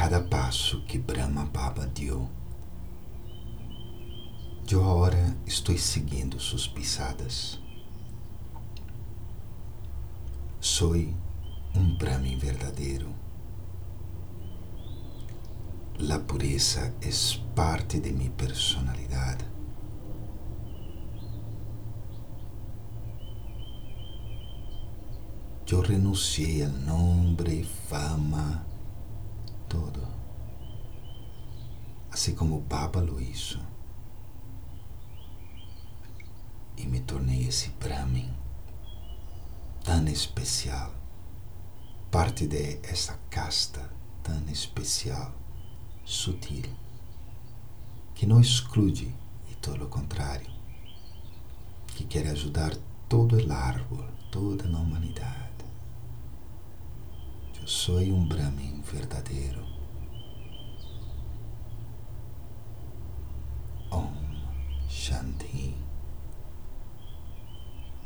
cada passo que Brahma Baba deu. Eu agora estou seguindo suas pisadas. Sou um Brahmin verdadeiro. La pureza es parte de mi personalidad. Yo renuncié al nombre, fama, todo. Así como Baba lo hizo. Y me torné ese Brahmin tan especial, parte de esa casta tan especial sutil, que não exclui e todo o contrário, que quer ajudar todo o árbol, toda a humanidade. Eu sou um Brahmin verdadeiro.